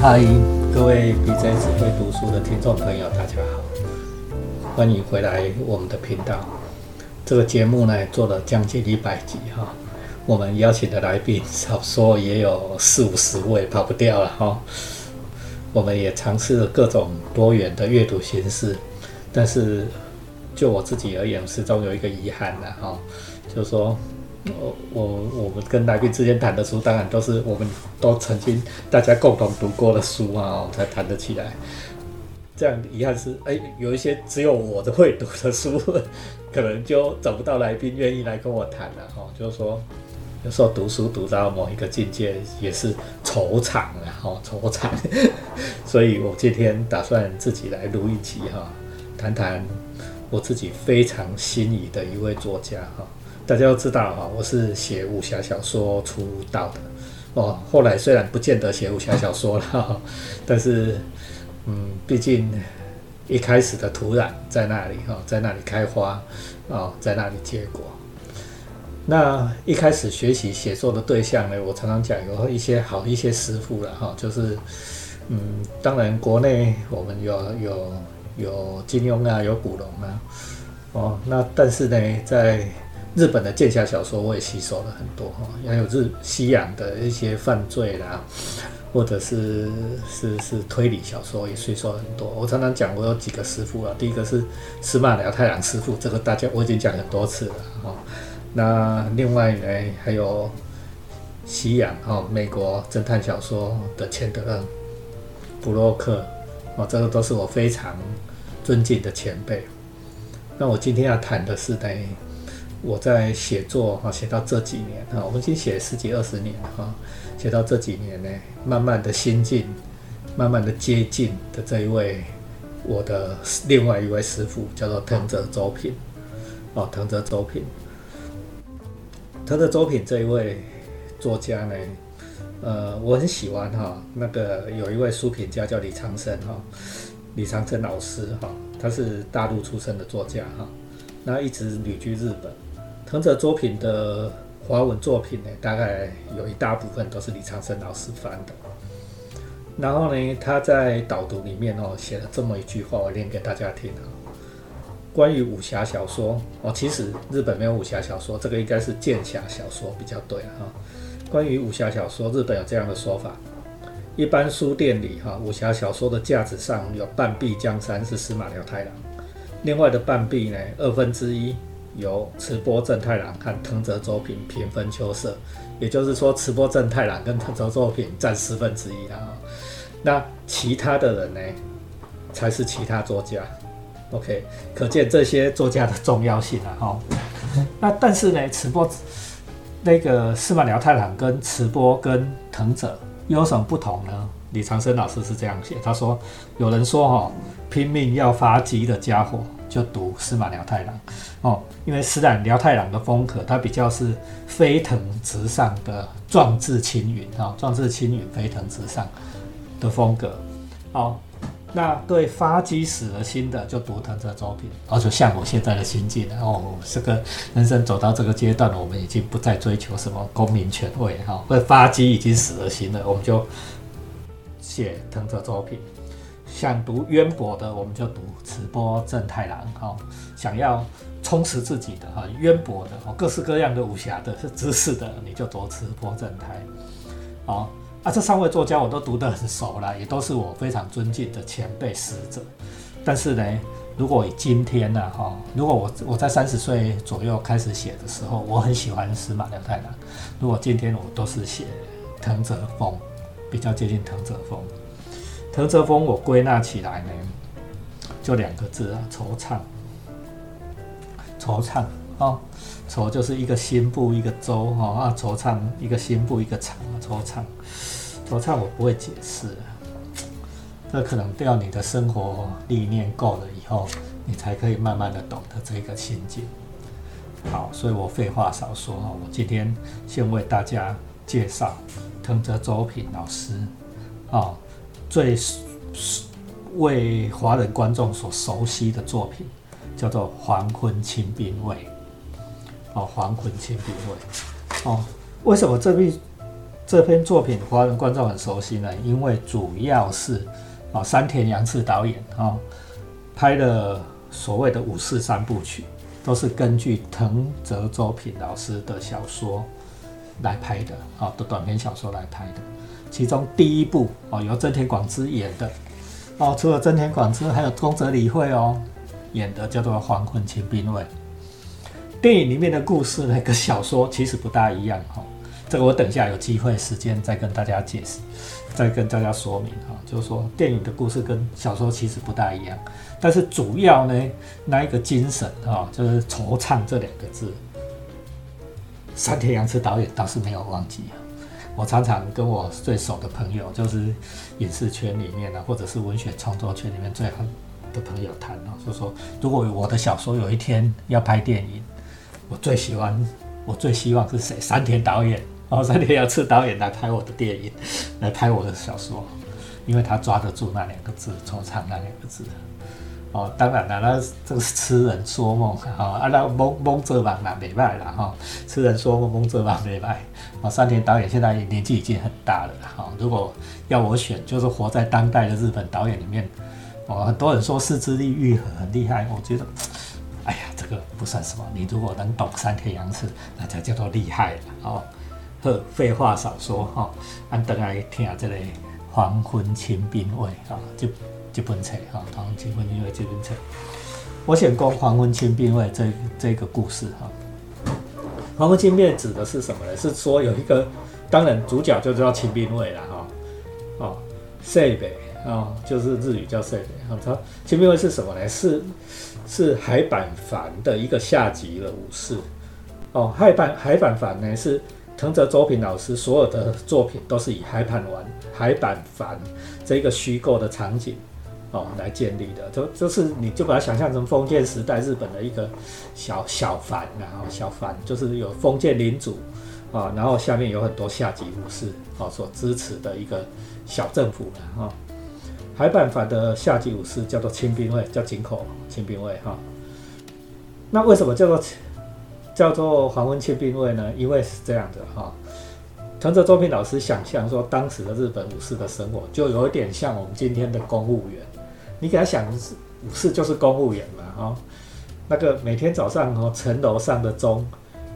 嗨，各位 BJ 只会读书的听众朋友，大家好，欢迎回来我们的频道。这个节目呢做了将近一百集哈，我们邀请的来宾少说也有四五十位，跑不掉了哈。我们也尝试了各种多元的阅读形式，但是就我自己而言，始终有一个遗憾的哈，就是说。我我们跟来宾之间谈的书，当然都是我们都曾经大家共同读过的书啊，才谈得起来。这样遗憾是，哎，有一些只有我的会读的书，可能就找不到来宾愿意来跟我谈了哈。就是说，有时候读书读到某一个境界，也是惆怅了哈，惆怅。所以我今天打算自己来录一期哈，谈谈我自己非常心仪的一位作家哈。大家都知道哈，我是写武侠小说出道的哦。后来虽然不见得写武侠小说了，但是嗯，毕竟一开始的土壤在那里哈，在那里开花啊，在那里结果。那一开始学习写作的对象呢，我常常讲有一些好一些师傅了哈，就是嗯，当然国内我们有有有金庸啊，有古龙啊，哦，那但是呢，在日本的剑侠小说我也吸收了很多哈，还有日西洋的一些犯罪啦，或者是是是推理小说也吸收很多。我常常讲我有几个师傅啊，第一个是司马辽太郎师傅，这个大家我已经讲很多次了哈。那另外呢还有西洋哈，美国侦探小说的钱德勒、布洛克哦，这个都是我非常尊敬的前辈。那我今天要谈的是呢。我在写作哈，写到这几年哈，我们已经写十几二十年哈，写到这几年呢，慢慢的心境，慢慢的接近的这一位我的另外一位师傅叫做藤泽周平哦，藤泽周平，藤泽周平这一位作家呢，呃，我很喜欢哈，那个有一位书评家叫李长生哈，李长生老师哈，他是大陆出生的作家哈，那一直旅居日本。藤泽作品的华文作品呢，大概有一大部分都是李长生老师翻的。然后呢，他在导读里面哦写了这么一句话，我念给大家听啊。关于武侠小说哦，其实日本没有武侠小说，这个应该是剑侠小说比较对哈。关于武侠小说，日本有这样的说法：一般书店里哈，武侠小说的架子上有半壁江山是司马辽太郎，另外的半壁呢，二分之一。由池波正太郎和藤泽周平平分秋色，也就是说，池波正太郎跟藤泽周平占四分之一啊。那其他的人呢，才是其他作家。OK，可见这些作家的重要性啊。哈，那但是呢，池波那个司马辽太郎跟池波跟藤泽又有什么不同呢？李长生老师是这样写，他说：有人说哈，拼命要发迹的家伙。就读司马辽太郎哦，因为司马辽太郎的风格，他比较是飞腾直上的壮志青云啊，壮志青云飞腾直上的风格好。那对发迹死了心的，就读藤泽周平，而且像我现在的心境哦，这个人生走到这个阶段，我们已经不再追求什么功名权位哈，会发迹已经死了心了，我们就写藤泽周平。想读渊博的，我们就读池波正太郎哈；想要充实自己的哈，渊博的哦，各式各样的武侠的知识的，你就读池波正太。好啊，这三位作家我都读得很熟了，也都是我非常尊敬的前辈师者。但是呢，如果今天呢哈，如果我我在三十岁左右开始写的时候，我很喜欢司马辽太郎。如果今天我都是写藤泽风，比较接近藤泽风。藤泽风，我归纳起来呢，就两个字啊，惆怅。惆怅啊，惆就是一个心部一个周哈啊，惆怅一个心部一个怅啊，惆怅。惆怅我不会解释，这可能要你的生活历练够了以后，你才可以慢慢的懂得这个心境。好，所以我废话少说哈，我今天先为大家介绍藤泽周平老师啊。最为华人观众所熟悉的作品，叫做《黄昏清兵卫》。哦，《黄昏清兵卫》哦，为什么这部这篇作品华人观众很熟悉呢，因为主要是啊山田洋次导演啊拍的所谓的武士三部曲，都是根据藤泽周平老师的小说来拍的啊的短篇小说来拍的。其中第一部哦由真田广之演的哦，除了真田广之，还有宫泽理惠哦演的叫做《黄昏清兵卫》。电影里面的故事呢，跟小说其实不大一样哈。这个我等一下有机会时间再跟大家解释，再跟大家说明哈。就是说电影的故事跟小说其实不大一样，但是主要呢那一个精神啊，就是惆怅这两个字。山田洋次导演倒是没有忘记。我常常跟我最熟的朋友，就是影视圈里面呢，或者是文学创作圈里面最好的朋友谈哦，就说如果我的小说有一天要拍电影。我最喜欢，我最希望是谁？山田导演哦，山田洋次导演来拍我的电影，来拍我的小说，因为他抓得住那两个字“惆怅”那两个字。哦，当然了，那这个是痴人说梦哈，啊，那蒙蒙泽网那没卖了哈，痴人说梦，蒙泽网没卖。哦，山田导演现在年纪已经很大了哈，如果要我选，就是活在当代的日本导演里面，哦，很多人说四肢力愈合很厉害，我觉得。哎呀，这个不算什么。你如果能懂三天阳次，那才叫做厉害了哦。呵，废话少说哈，俺等来听这个《黄昏清兵卫》啊，这这本册哈，《黄昏清兵卫》这本册。我想讲《黄昏清兵卫》这这个故事哈，《黄昏清兵卫》指的是什么呢？是说有一个，当然主角就叫清兵卫了哈。哦，塞北啊，就是日语叫塞北。啊，他清兵卫是什么呢？是是海板凡的一个下级的武士哦。海板海板凡呢是藤泽周平老师所有的作品都是以海板丸海板凡这一个虚构的场景哦来建立的。就就是你就把它想象成封建时代日本的一个小小藩，然后小藩就是有封建领主啊，然后下面有很多下级武士啊所支持的一个小政府的哈。排版法的下级武士叫做清兵卫，叫井口清兵卫哈。那为什么叫做叫做黄昏清兵卫呢？因为是这样的哈。藤泽周平老师想象说，当时的日本武士的生活就有一点像我们今天的公务员。你给他想，武士就是公务员嘛哈。那个每天早上哦，城楼上的钟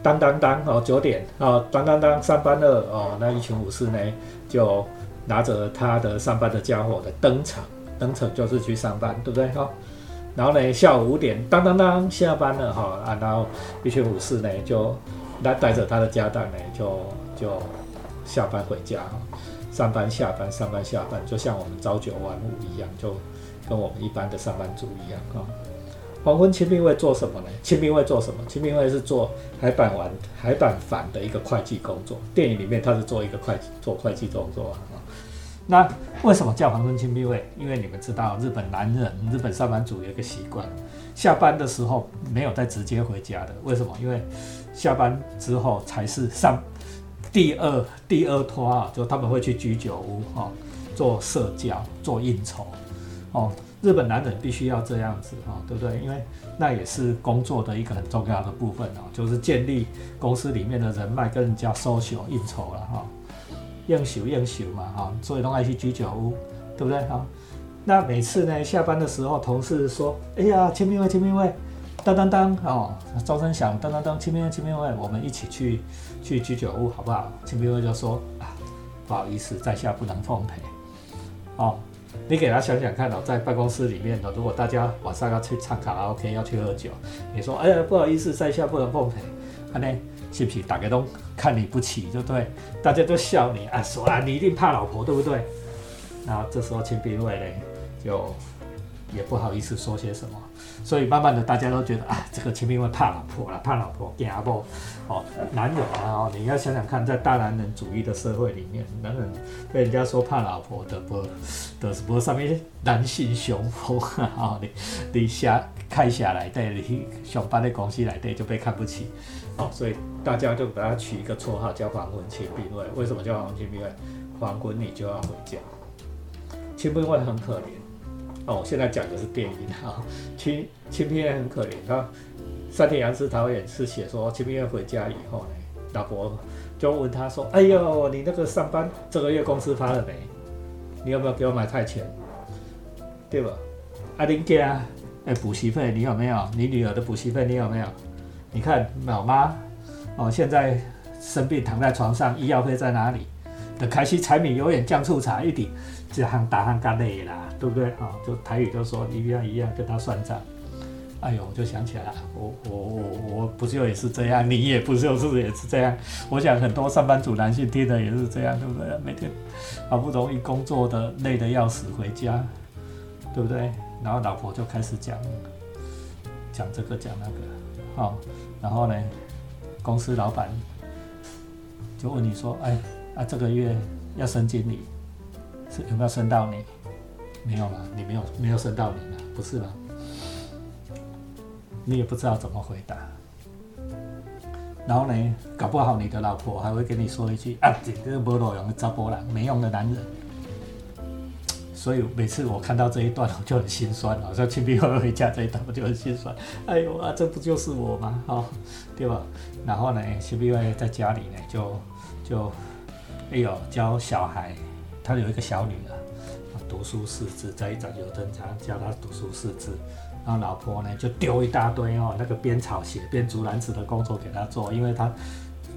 当当当哦，九点哦，当当当上班了哦，那一群武士呢就。拿着他的上班的家伙的登场，登场就是去上班，对不对哈？然后呢，下午五点，当当当，下班了哈啊，然后一群武士呢就来带着他的家当呢，就就下班回家，上班下班，上班下班，就像我们朝九晚五一样，就跟我们一般的上班族一样哈。黄昏清兵卫做什么呢？清兵卫做什么？清兵卫是做海板玩海板反的一个会计工作。电影里面他是做一个会计做会计工作啊。那为什么叫黄昏清兵卫？因为你们知道，日本男人、日本上班族有一个习惯，下班的时候没有再直接回家的。为什么？因为下班之后才是上第二第二托啊，就他们会去居酒屋哈，做社交、做应酬哦。日本男人必须要这样子哈，对不对？因为那也是工作的一个很重要的部分哦，就是建立公司里面的人脉，跟人家 social 应酬了哈。应酬应酬嘛，哈，所以都爱去居酒屋，对不对？哈，那每次呢，下班的时候，同事说：“哎呀，清明卫，清明卫，当当当，哦，钟声响，当当当，清明卫，清明卫，我们一起去去居酒屋，好不好？”清明卫就说：“啊，不好意思，在下不能奉陪。”哦，你给他想想看哦，在办公室里面的，如果大家晚上要去唱卡拉 OK，要去喝酒，你说：“哎呀，不好意思，在下不能奉陪。”啊，呢？是不是大家都看你不起，对不对？大家都笑你啊，说啊，你一定怕老婆，对不对？然后这时候清兵卫呢，就也不好意思说些什么，所以慢慢的大家都觉得啊，这个秦兵卫怕老婆了，怕老婆惊不？哦，男人啊，你要想想看，在大男人主义的社会里面，男人被人家说怕老婆的不，的不上面男性雄风啊，你你下看下来，对，你上班的公司来对就被看不起。哦，所以大家就给他取一个绰号叫“黄文秦兵卫”。为什么叫“黄文秦兵卫”？黄昏你就要回家。秦兵卫很可怜。哦，现在讲的是电影啊。青青片很可怜。他山田洋次导演是写说，清兵卫回家以后呢，老婆就问他说：“哎呦，你那个上班这个月工资发了没？你有没有给我买菜钱？对吧？啊，林家，哎，补习费你有没有？你女儿的补习费你有没有？你看老妈哦，现在生病躺在床上，医药费在哪里？的开西柴米油盐酱醋茶一顶，这行打行干累啦，对不对？啊，就台语就说一样一样跟他算账。”哎呦，我就想起来了，我我我我不就也是这样，你也不就是也是这样？我想很多上班族男性听的也是这样，对不对？每天好不容易工作的累得要死，回家，对不对？然后老婆就开始讲讲这个讲那个，好，然后呢，公司老板就问你说，哎啊，这个月要升经理，有没有升到你？没有了，你没有没有升到你了，不是了。你也不知道怎么回答，然后呢，搞不好你的老婆还会跟你说一句：“啊，这个没路用的糟波郎，没用的男人。”所以每次我看到这一段，我就很心酸。好像亲兵会回家这一段，我就很心酸。哎呦啊，这不就是我吗？哈，对吧？然后呢，亲兵会在家里呢，就就哎呦教小孩，他有一个小女儿，读书识字，在一早就正常教她读书识字。然后老婆呢就丢一大堆哦，那个编草鞋、编竹篮子的工作给他做，因为他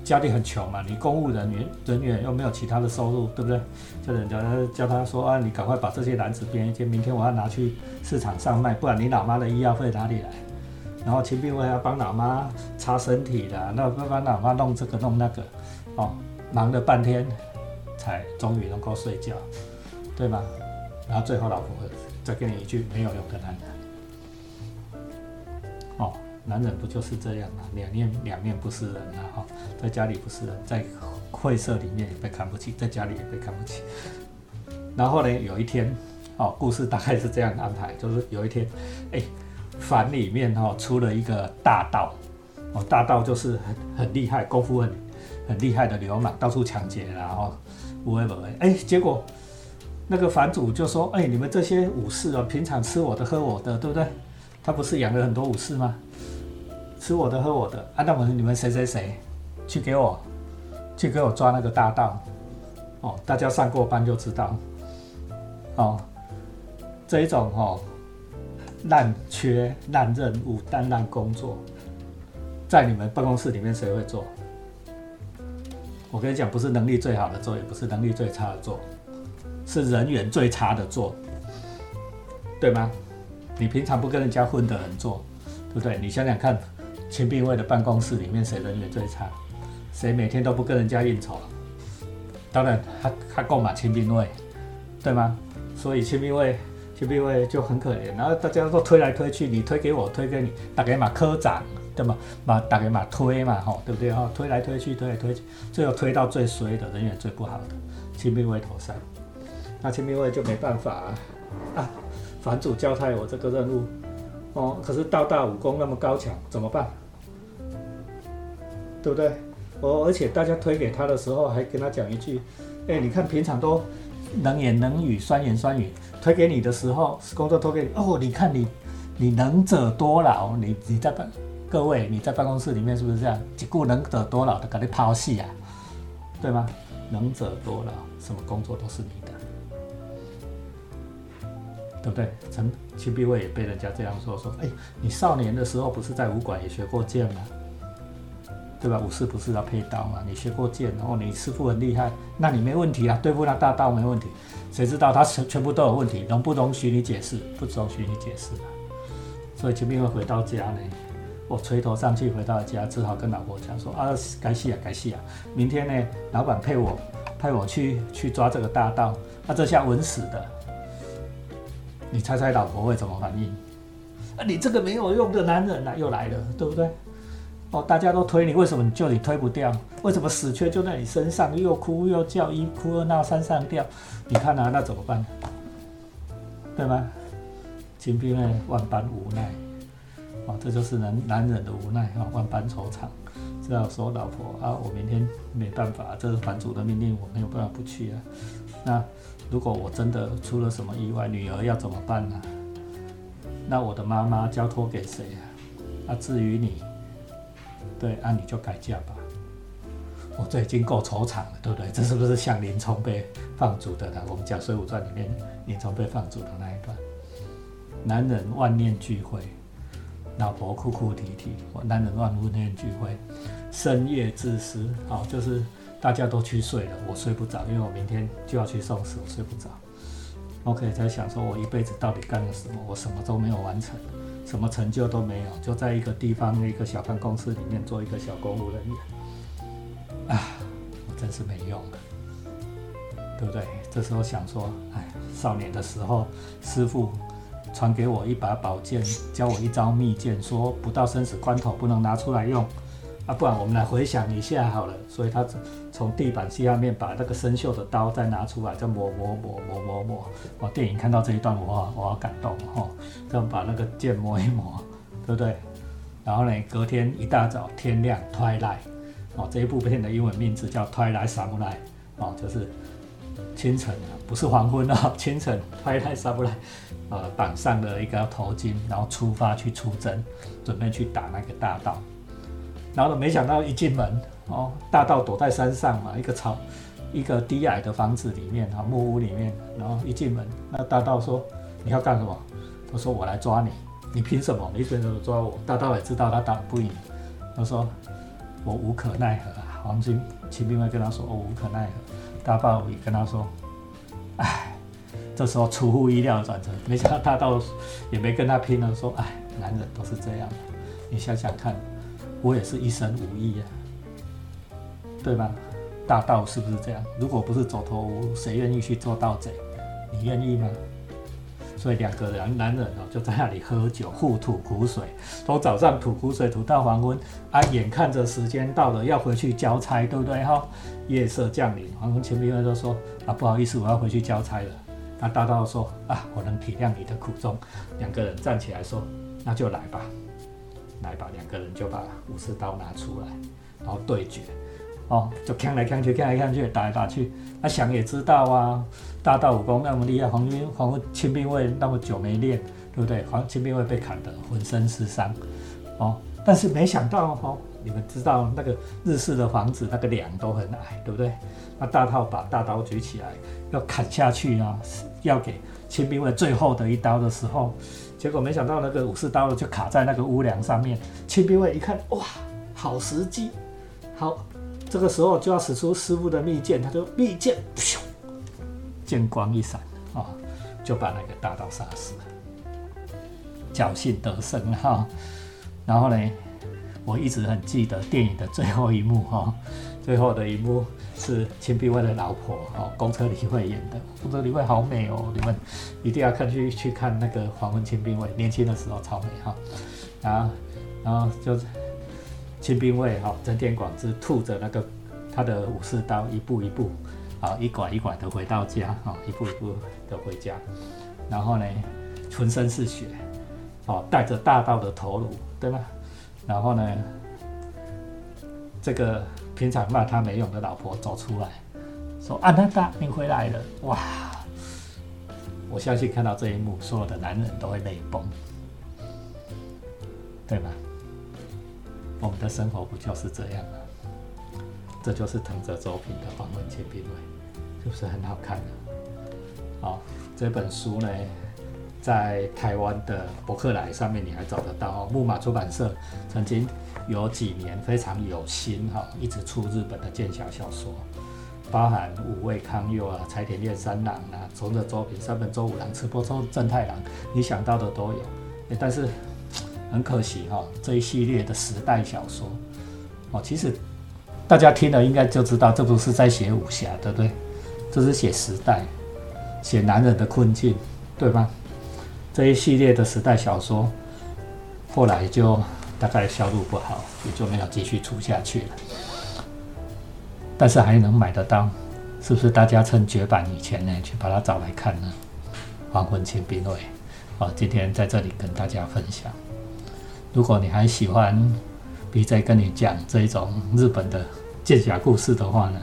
家里很穷嘛，你公务人员人员又没有其他的收入，对不对？就人家叫他说啊，你赶快把这些篮子编一编，明天我要拿去市场上卖，不然你老妈的医药费哪里来？然后秦兵卫要帮老妈擦身体的，那帮老妈弄这个弄那个，哦，忙了半天才终于能够睡觉，对吧？然后最后老婆再给你一句没有用的男人。哦，男人不就是这样吗？两面两面不是人啊！哈，在家里不是人，在会社里面也被看不起，在家里也被看不起。然后呢，有一天，哦，故事大概是这样安排，就是有一天，哎，反里面哈出了一个大盗，哦，大盗就是很很厉害，功夫很很厉害的流氓，到处抢劫，然后不会不会。哎，结果那个房主就说：“哎，你们这些武士啊，平常吃我的喝我的，对不对？”他不是养了很多武士吗？吃我的喝我的，啊，那我你们谁谁谁去给我去给我抓那个大盗？哦，大家上过班就知道，哦，这一种哦烂缺烂任务、烂烂工作，在你们办公室里面谁会做？我跟你讲，不是能力最好的做，也不是能力最差的做，是人缘最差的做，对吗？你平常不跟人家混的人做，对不对？你想想看，秦兵卫的办公室里面谁人缘最差？谁每天都不跟人家应酬？当然，他他购买秦兵卫，对吗？所以秦兵卫秦兵卫就很可怜。然后大家都推来推去，你推给我，推给你，打给马科长，对吗？马打给马推嘛，吼，对不对？哈，推来推去，推来推去，最后推到最衰的人缘最不好的秦兵卫头上，那秦兵卫就没办法啊。啊反主交代我这个任务，哦，可是道大武功那么高强，怎么办？对不对？我而且大家推给他的时候，还跟他讲一句：，哎，你看平常都能言能语、酸言酸语，推给你的时候，工作推给你，哦，你看你，你能者多劳，你你在办，各位你在办公室里面是不是这样？只顾能者多劳的给你抛弃啊，对吗？能者多劳，什么工作都是你的。对不对？陈秦碧卫也被人家这样说说，哎，你少年的时候不是在武馆也学过剑吗？对吧？武士不是要配刀吗？你学过剑，然后你师傅很厉害，那你没问题啊，对付那大刀没问题。谁知道他全全部都有问题，容不容许你解释？不容许你解释啊。所以秦碧卫回到家呢，我垂头丧气回到家，只好跟老婆讲说啊，该死啊，该死啊！明天呢，老板派我派我去去抓这个大盗，那这下稳死的。你猜猜老婆会怎么反应？啊，你这个没有用的男人呐，又来了，对不对？哦，大家都推你，为什么就你推不掉？为什么死缺就在你身上？又哭又叫，一哭二闹三上吊，你看啊，那怎么办？对吗？金兵呢，万般无奈，啊，这就是男男人的无奈啊，万般惆怅，只好说老婆啊，我明天没办法，这是版主的命令，我没有办法不去啊，那。如果我真的出了什么意外，女儿要怎么办呢？那我的妈妈交托给谁啊？那至于你，对，那你就改嫁吧。我这已经够惆怅了，对不对？这是不是像林冲被放逐的呢？我们讲《水浒传》里面林冲被放逐的那一段，男人万念俱灰，老婆哭哭啼啼，我男人万念俱灰，深夜自私，好，就是大家都去睡了，我睡不着，因为我明天就要去送死，我睡不着。OK，在想说我一辈子到底干了什么？我什么都没有完成，什么成就都没有，就在一个地方一个小办公室里面做一个小公务人员。啊，我真是没用了，对不对？这时候想说，哎，少年的时候，师傅传给我一把宝剑，教我一招秘剑，说不到生死关头不能拿出来用。啊，不然我们来回想一下好了。所以他从地板下面把那个生锈的刀再拿出来，再磨磨磨磨磨磨。我电影看到这一段，我我好感动哈。这样把那个剑磨一磨，对不对？然后呢，隔天一大早天亮，twilight。哦，这一部片的英文名字叫《Twilight Samurai》，哦，就是清晨啊，不是黄昏啊，清晨《Twilight Samurai》，呃，绑上了一个头巾，然后出发去出征，准备去打那个大盗。然后呢，没想到一进门，哦，大盗躲在山上嘛，一个草，一个低矮的房子里面啊，木屋里面。然后一进门，那大盗说：“你要干什么？”他说：“我来抓你。”你凭什么？你凭什么抓我？大盗也知道他打不赢，他说。我无可奈何啊！黄金秦兵卫跟他说：“我无可奈何。”大盗也跟他说：“哎，这时候出乎意料的转折，没想到大盗也没跟他拼了，说：‘哎，男人都是这样的。你想想看，我也是一身武艺呀，对吧？大盗是不是这样？如果不是走投无路，谁愿意去做盗贼？你愿意吗？’”所以两个人男人哦就在那里喝酒，互吐苦水，从早上吐苦水吐到黄昏啊，眼看着时间到了要回去交差，对不对哈？夜色降临，黄昏前兵卫都说啊不好意思，我要回去交差了。那大盗说啊我能体谅你的苦衷。两个人站起来说那就来吧，来吧，两个人就把武士刀拿出来，然后对决。哦，就看来看去，看来看去，打来打去。那想也知道啊，大道武功那么厉害，黄军黄清兵卫那么久没练，对不对？黄清兵卫被砍得浑身是伤。哦，但是没想到哦，你们知道那个日式的房子那个梁都很矮，对不对？那大套把大刀举起来要砍下去啊，要给清兵卫最后的一刀的时候，结果没想到那个武士刀就卡在那个屋梁上面。清兵卫一看，哇，好时机，好。这个时候就要使出师傅的秘剑，他就秘剑，咻，剑光一闪啊，就把那个大刀杀死了，侥幸得胜哈。然后呢，我一直很记得电影的最后一幕哈，最后的一幕是秦兵卫的老婆哦，公车李慧演的，公车李慧好美哦，你们一定要看去去看那个黄昏秦兵卫年轻的时候超美哈，然后然后就。清兵卫哈，真田广之吐着那个他的武士刀，一步一步啊，一拐一拐的回到家哈，一步一步的回家，然后呢，浑身是血，哦，带着大刀的头颅，对吧？然后呢，这个平常骂他没用的老婆走出来，说：“安娜达，你回来了！”哇，我相信看到这一幕，所有的男人都会泪崩，对吧？我们的生活不就是这样吗？这就是藤泽周平的《黄昏千兵卫》，是不是很好看呢？好，这本书呢，在台湾的博客来上面你还找得到。木马出版社曾经有几年非常有心哈，一直出日本的剑侠小说，包含五味康佑啊、柴田炼三郎啊、藤泽周平、三本周五郎、赤波周正太郎，你想到的都有。但是。很可惜哈，这一系列的时代小说哦，其实大家听了应该就知道，这不是在写武侠，对不对？这是写时代，写男人的困境，对吧？这一系列的时代小说后来就大概销路不好，也就没有继续出下去了。但是还能买得到，是不是？大家趁绝版以前呢，去把它找来看呢？《黄昏清兵卫》好，今天在这里跟大家分享。如果你还喜欢 BJ 跟你讲这一种日本的剑侠故事的话呢，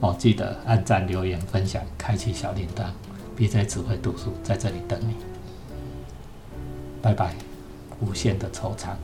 我，记得按赞、留言、分享、开启小铃铛。BJ 只会读书，在这里等你。拜拜，无限的惆怅。